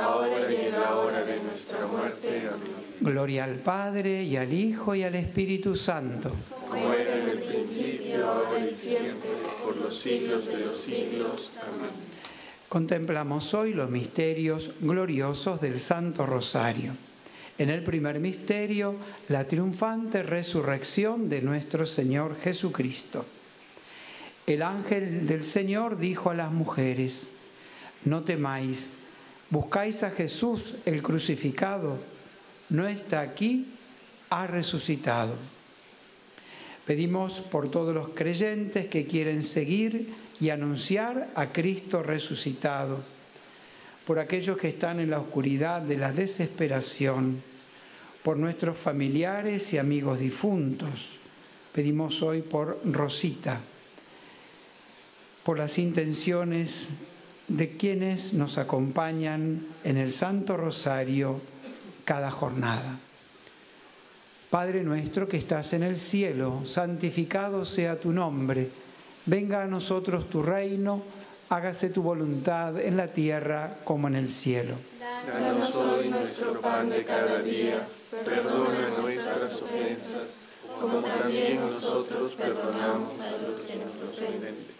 ahora y en la hora de nuestra muerte. Amén. Gloria al Padre y al Hijo y al Espíritu Santo. Como era en el principio, ahora y siempre, por los siglos de los siglos. Amén. Contemplamos hoy los misterios gloriosos del Santo Rosario. En el primer misterio, la triunfante resurrección de nuestro Señor Jesucristo. El ángel del Señor dijo a las mujeres, no temáis, buscáis a Jesús el crucificado, no está aquí, ha resucitado. Pedimos por todos los creyentes que quieren seguir y anunciar a Cristo resucitado, por aquellos que están en la oscuridad de la desesperación, por nuestros familiares y amigos difuntos. Pedimos hoy por Rosita, por las intenciones de quienes nos acompañan en el Santo Rosario cada jornada. Padre nuestro que estás en el cielo, santificado sea tu nombre, venga a nosotros tu reino, hágase tu voluntad en la tierra como en el cielo. Danos hoy nuestro pan de cada día, perdona nuestras ofensas, como también nosotros perdonamos a los que nos ofenden.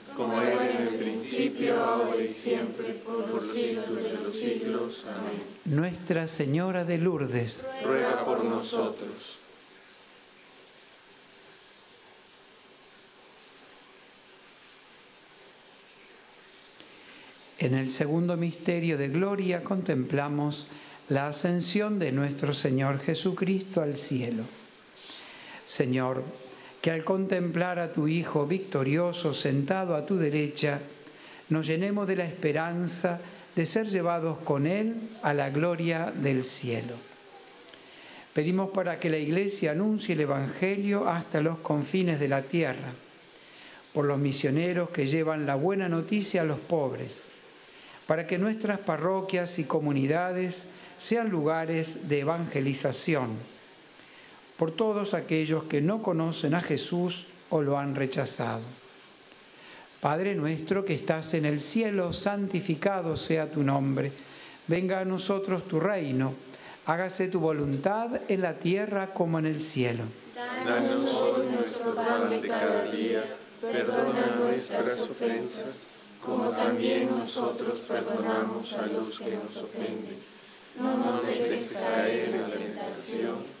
Como era en el principio, ahora y siempre, por los siglos de los siglos. Amén. Nuestra Señora de Lourdes, Ruega por nosotros. en el segundo misterio de gloria contemplamos la ascensión de nuestro Señor Jesucristo al cielo. Señor, que al contemplar a tu Hijo victorioso sentado a tu derecha, nos llenemos de la esperanza de ser llevados con Él a la gloria del cielo. Pedimos para que la Iglesia anuncie el Evangelio hasta los confines de la tierra, por los misioneros que llevan la buena noticia a los pobres, para que nuestras parroquias y comunidades sean lugares de evangelización, por todos aquellos que no conocen a Jesús o lo han rechazado. Padre nuestro que estás en el cielo, santificado sea tu nombre. Venga a nosotros tu reino. Hágase tu voluntad en la tierra como en el cielo. Danos hoy nuestro pan de cada día. Perdona nuestras ofensas, como también nosotros perdonamos a los que nos ofenden. No nos dejes caer en la tentación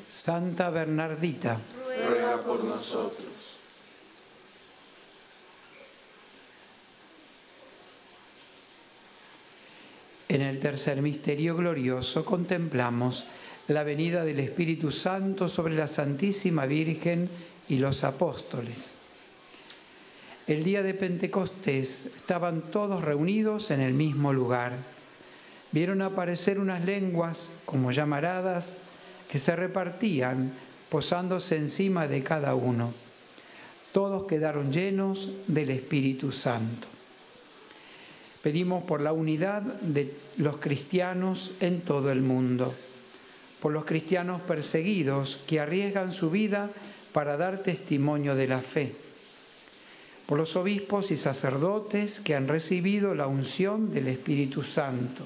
Santa Bernardita, Ruega por nosotros. En el tercer misterio glorioso contemplamos la venida del Espíritu Santo sobre la Santísima Virgen y los apóstoles. El día de Pentecostés estaban todos reunidos en el mismo lugar. Vieron aparecer unas lenguas como llamaradas que se repartían posándose encima de cada uno. Todos quedaron llenos del Espíritu Santo. Pedimos por la unidad de los cristianos en todo el mundo, por los cristianos perseguidos que arriesgan su vida para dar testimonio de la fe, por los obispos y sacerdotes que han recibido la unción del Espíritu Santo,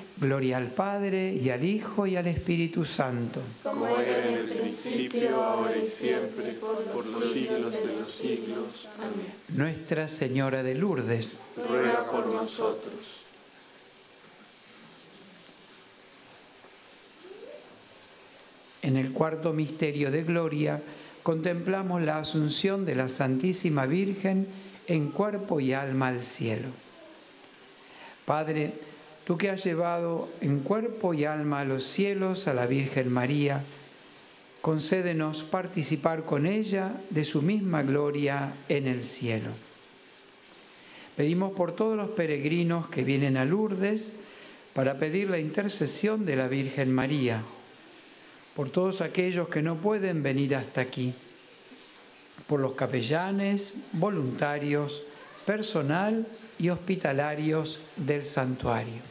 Gloria al Padre, y al Hijo, y al Espíritu Santo. Como era en el principio, ahora y siempre, por los siglos de los siglos. Amén. Nuestra Señora de Lourdes, Ruega por nosotros. En el cuarto misterio de gloria contemplamos la asunción de la Santísima Virgen en cuerpo y alma al cielo. Padre, tú que has llevado en cuerpo y alma a los cielos a la Virgen María, concédenos participar con ella de su misma gloria en el cielo. Pedimos por todos los peregrinos que vienen a Lourdes para pedir la intercesión de la Virgen María por todos aquellos que no pueden venir hasta aquí, por los capellanes, voluntarios, personal y hospitalarios del santuario.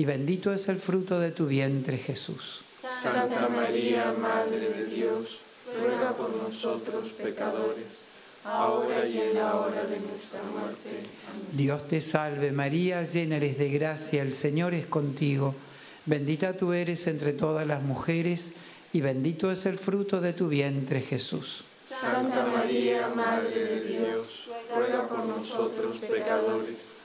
y bendito es el fruto de tu vientre Jesús. Santa María, Madre de Dios, ruega por nosotros pecadores, ahora y en la hora de nuestra muerte. Amén. Dios te salve María, llena eres de gracia, el Señor es contigo. Bendita tú eres entre todas las mujeres y bendito es el fruto de tu vientre Jesús. Santa María, Madre de Dios, ruega por nosotros pecadores,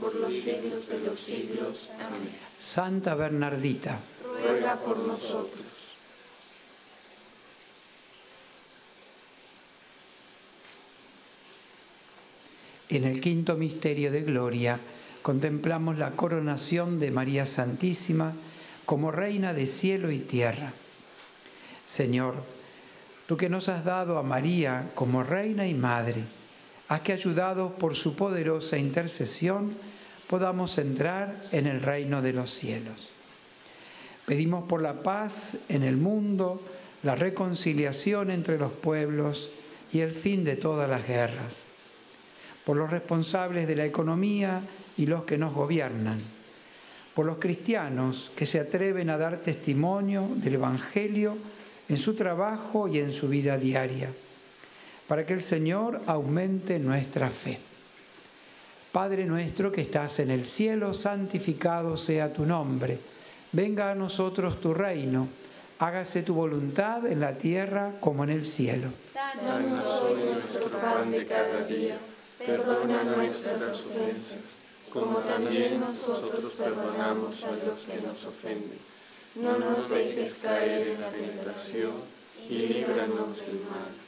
por los siglos de los siglos. Amén. Santa Bernardita, Ruega por nosotros. en el quinto misterio de gloria contemplamos la coronación de María Santísima como Reina de cielo y tierra. Señor, tú que nos has dado a María como Reina y Madre, haz que ayudados por su poderosa intercesión podamos entrar en el reino de los cielos. Pedimos por la paz en el mundo, la reconciliación entre los pueblos y el fin de todas las guerras. Por los responsables de la economía y los que nos gobiernan. Por los cristianos que se atreven a dar testimonio del Evangelio en su trabajo y en su vida diaria. Para que el Señor aumente nuestra fe. Padre nuestro que estás en el cielo, santificado sea tu nombre. Venga a nosotros tu reino. Hágase tu voluntad en la tierra como en el cielo. Danos hoy nuestro pan de cada día. Perdona nuestras ofensas, como también nosotros perdonamos a los que nos ofenden. No nos dejes caer en la tentación y líbranos del mal.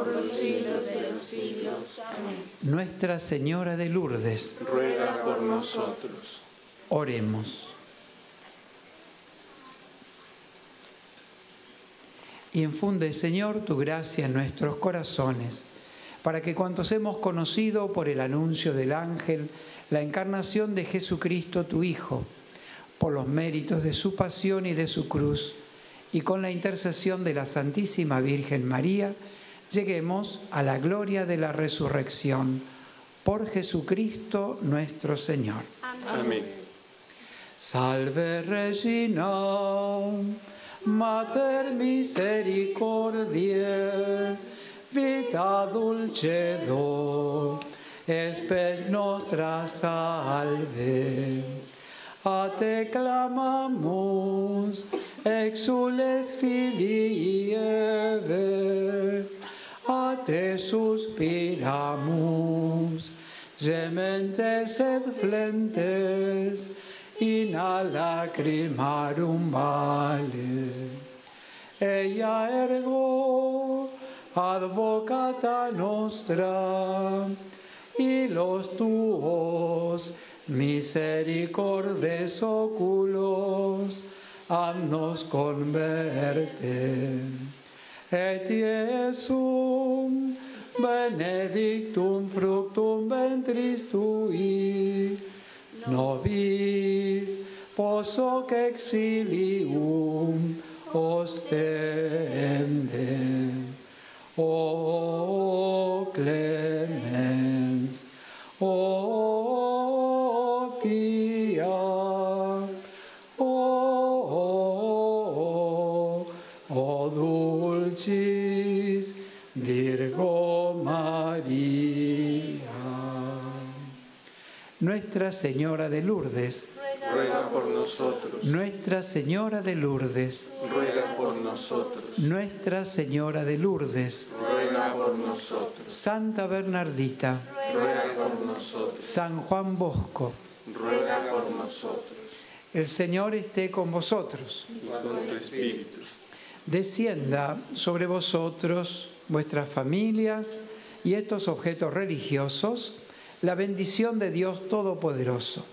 por los siglos de los siglos. Amén. Nuestra Señora de Lourdes, Ruega por nosotros. oremos. Y infunde, Señor, tu gracia en nuestros corazones, para que cuantos hemos conocido por el anuncio del ángel la encarnación de Jesucristo, tu Hijo, por los méritos de su pasión y de su cruz, y con la intercesión de la Santísima Virgen María, lleguemos a la gloria de la resurrección. Por Jesucristo nuestro Señor. Amén. Salve Regina, Mater misericordiae, vita dulcedo, spes nostra salve. A te clamamus, exules filii Eve, a te suspiramus, gementes et flentes, in a lacrimarum vale. Ella ergo, advocata nostra, y los tuos misericordes oculos, nos converte. Et Iesum benedictum fructum ventris tui, nobis posoc exilium ostende. O clemens, o Nuestra Señora de Lourdes, Ruega por nosotros. Nuestra Señora de Lourdes, Ruega por nosotros. Nuestra Señora de Lourdes, Ruega por nosotros. Santa Bernardita, Ruega por nosotros. San Juan Bosco, Ruega por nosotros. el Señor esté con vosotros. Y con tu espíritu. Descienda sobre vosotros, vuestras familias y estos objetos religiosos la bendición de Dios Todopoderoso,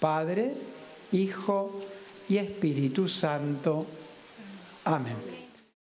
Padre, Hijo y Espíritu Santo. Amén.